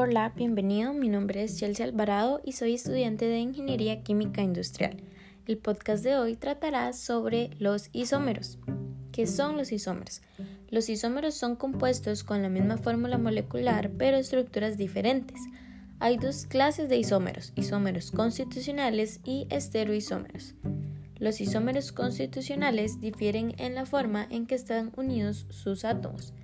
Hola, bienvenido. Mi nombre es Chelsea Alvarado y soy estudiante de Ingeniería Química Industrial. El podcast de hoy tratará sobre los isómeros. ¿Qué son los isómeros? Los isómeros son compuestos con la misma fórmula molecular pero estructuras diferentes. Hay dos clases de isómeros, isómeros constitucionales y estereoisómeros. Los isómeros constitucionales difieren en la forma en que están unidos sus átomos.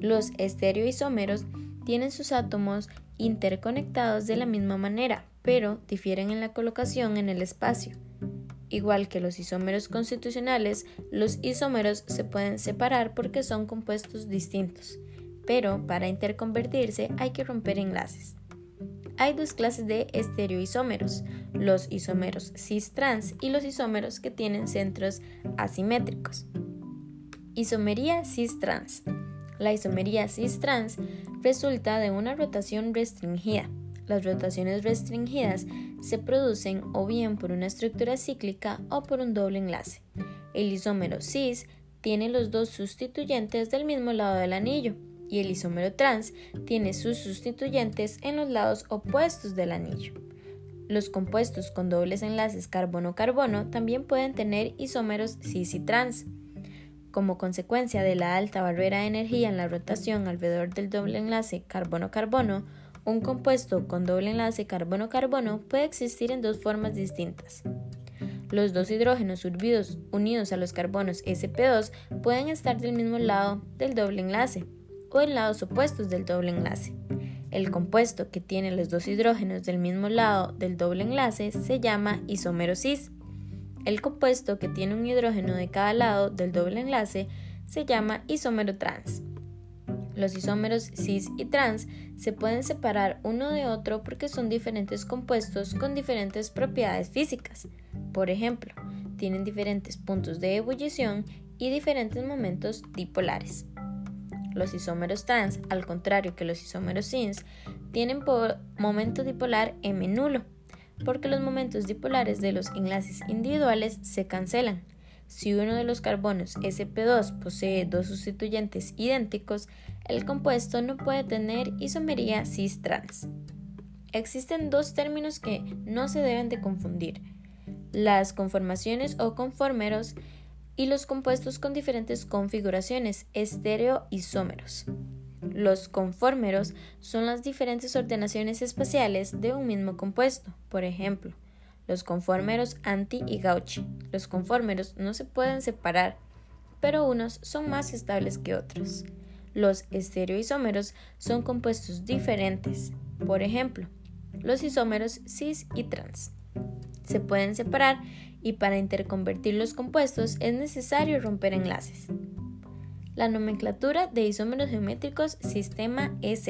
Los estereoisómeros tienen sus átomos interconectados de la misma manera, pero difieren en la colocación en el espacio. Igual que los isómeros constitucionales, los isómeros se pueden separar porque son compuestos distintos, pero para interconvertirse hay que romper enlaces. Hay dos clases de estereoisómeros, los isómeros cis-trans y los isómeros que tienen centros asimétricos. Isomería cis-trans. La isomería cis-trans resulta de una rotación restringida. Las rotaciones restringidas se producen o bien por una estructura cíclica o por un doble enlace. El isómero cis tiene los dos sustituyentes del mismo lado del anillo y el isómero trans tiene sus sustituyentes en los lados opuestos del anillo. Los compuestos con dobles enlaces carbono-carbono también pueden tener isómeros cis y trans. Como consecuencia de la alta barrera de energía en la rotación alrededor del doble enlace carbono-carbono, un compuesto con doble enlace carbono-carbono puede existir en dos formas distintas. Los dos hidrógenos unidos a los carbonos sp2 pueden estar del mismo lado del doble enlace o en lados opuestos del doble enlace. El compuesto que tiene los dos hidrógenos del mismo lado del doble enlace se llama isómero cis. El compuesto que tiene un hidrógeno de cada lado del doble enlace se llama isómero trans. Los isómeros cis y trans se pueden separar uno de otro porque son diferentes compuestos con diferentes propiedades físicas. Por ejemplo, tienen diferentes puntos de ebullición y diferentes momentos dipolares. Los isómeros trans, al contrario que los isómeros cis, tienen momento dipolar M nulo porque los momentos dipolares de los enlaces individuales se cancelan. Si uno de los carbonos sp2 posee dos sustituyentes idénticos, el compuesto no puede tener isomería cis-trans. Existen dos términos que no se deben de confundir, las conformaciones o conformeros y los compuestos con diferentes configuraciones, estereoisómeros. Los conformeros son las diferentes ordenaciones espaciales de un mismo compuesto. Por ejemplo, los conformeros anti y gauche. Los conformeros no se pueden separar, pero unos son más estables que otros. Los estereoisómeros son compuestos diferentes. Por ejemplo, los isómeros cis y trans. Se pueden separar y para interconvertir los compuestos es necesario romper enlaces. La nomenclatura de isómeros geométricos sistema EZ.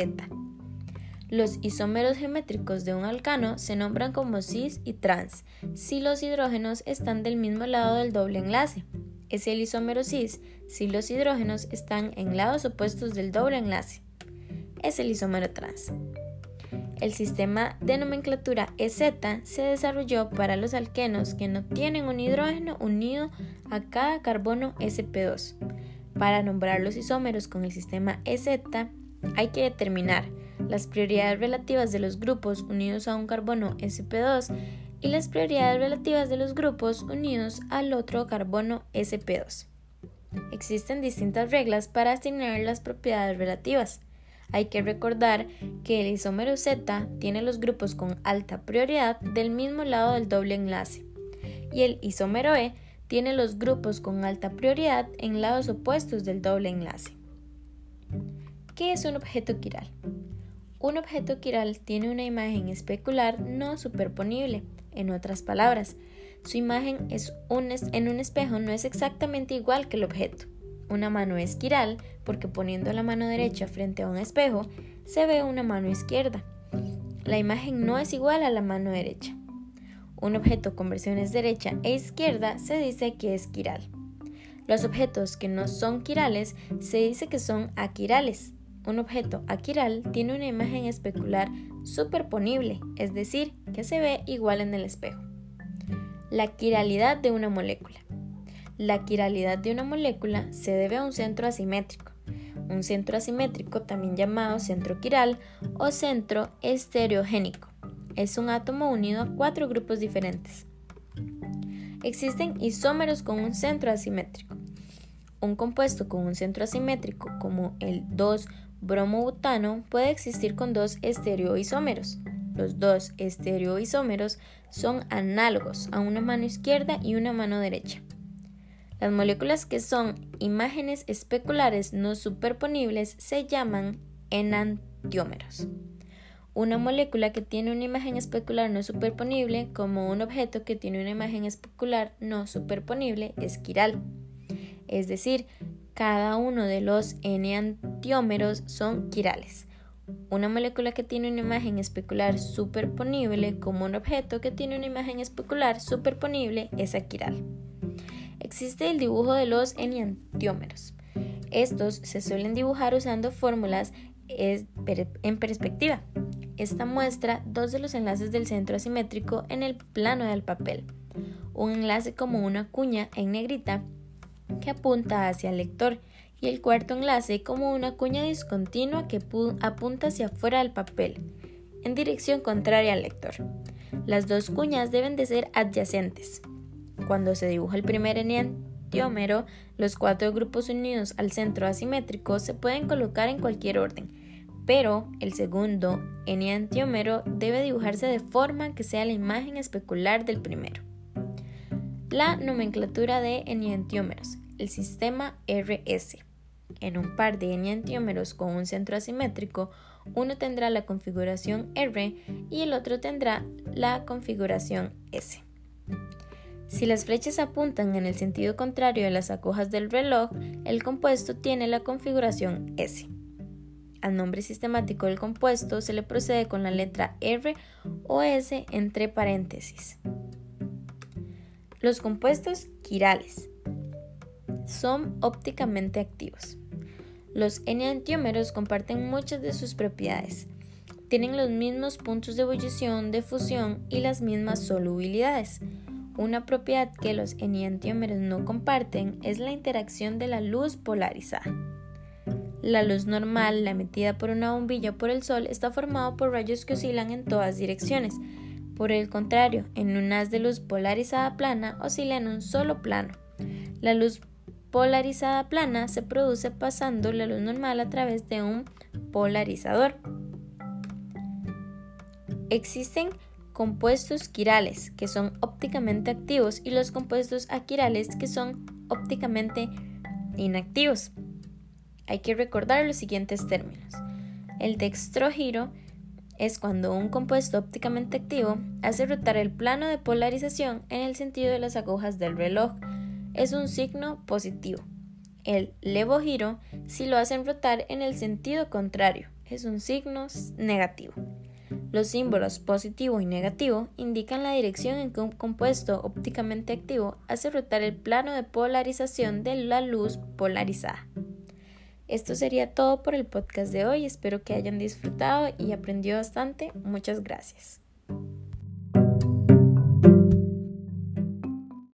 Los isómeros geométricos de un alcano se nombran como cis y trans si los hidrógenos están del mismo lado del doble enlace. Es el isómero cis si los hidrógenos están en lados opuestos del doble enlace. Es el isómero trans. El sistema de nomenclatura EZ se desarrolló para los alquenos que no tienen un hidrógeno unido a cada carbono sp2 para nombrar los isómeros con el sistema EZ, hay que determinar las prioridades relativas de los grupos unidos a un carbono sp2 y las prioridades relativas de los grupos unidos al otro carbono sp2. Existen distintas reglas para asignar las propiedades relativas. Hay que recordar que el isómero Z tiene los grupos con alta prioridad del mismo lado del doble enlace y el isómero E tiene los grupos con alta prioridad en lados opuestos del doble enlace. ¿Qué es un objeto quiral? Un objeto quiral tiene una imagen especular no superponible. En otras palabras, su imagen es en un espejo no es exactamente igual que el objeto. Una mano es quiral porque poniendo la mano derecha frente a un espejo se ve una mano izquierda. La imagen no es igual a la mano derecha. Un objeto con versiones derecha e izquierda se dice que es quiral. Los objetos que no son quirales se dice que son aquirales. Un objeto aquiral tiene una imagen especular superponible, es decir, que se ve igual en el espejo. La quiralidad de una molécula. La quiralidad de una molécula se debe a un centro asimétrico. un centro asimétrico también llamado centro quiral o centro estereogénico. Es un átomo unido a cuatro grupos diferentes. Existen isómeros con un centro asimétrico. Un compuesto con un centro asimétrico como el 2-bromobutano puede existir con dos estereoisómeros. Los dos estereoisómeros son análogos a una mano izquierda y una mano derecha. Las moléculas que son imágenes especulares no superponibles se llaman enantiómeros. Una molécula que tiene una imagen especular no superponible, como un objeto que tiene una imagen especular no superponible, es quiral. Es decir, cada uno de los enantiómeros son quirales. Una molécula que tiene una imagen especular superponible, como un objeto que tiene una imagen especular superponible, es aquiral existe el dibujo de los enantiómeros. Estos se suelen dibujar usando fórmulas en perspectiva. Esta muestra dos de los enlaces del centro asimétrico en el plano del papel. Un enlace como una cuña en negrita que apunta hacia el lector y el cuarto enlace como una cuña discontinua que apunta hacia afuera del papel, en dirección contraria al lector. Las dos cuñas deben de ser adyacentes. Cuando se dibuja el primer enantiómero, los cuatro grupos unidos al centro asimétrico se pueden colocar en cualquier orden, pero el segundo enantiómero debe dibujarse de forma que sea la imagen especular del primero. La nomenclatura de enantiómeros, el sistema RS. En un par de enantiómeros con un centro asimétrico, uno tendrá la configuración R y el otro tendrá la configuración S. Si las flechas apuntan en el sentido contrario de las agujas del reloj, el compuesto tiene la configuración S. Al nombre sistemático del compuesto se le procede con la letra R o S entre paréntesis. Los compuestos quirales son ópticamente activos. Los enantiómeros comparten muchas de sus propiedades. Tienen los mismos puntos de ebullición, de fusión y las mismas solubilidades. Una propiedad que los enantiómeros no comparten es la interacción de la luz polarizada. La luz normal, la emitida por una bombilla por el sol, está formada por rayos que oscilan en todas direcciones. Por el contrario, en un haz de luz polarizada plana oscila en un solo plano. La luz polarizada plana se produce pasando la luz normal a través de un polarizador. Existen compuestos quirales, que son ópticamente activos, y los compuestos aquirales, que son ópticamente inactivos. Hay que recordar los siguientes términos. El dextrogiro es cuando un compuesto ópticamente activo hace rotar el plano de polarización en el sentido de las agujas del reloj. Es un signo positivo. El levogiro, si lo hacen rotar en el sentido contrario, es un signo negativo. Los símbolos positivo y negativo indican la dirección en que un compuesto ópticamente activo hace rotar el plano de polarización de la luz polarizada. Esto sería todo por el podcast de hoy. Espero que hayan disfrutado y aprendido bastante. Muchas gracias.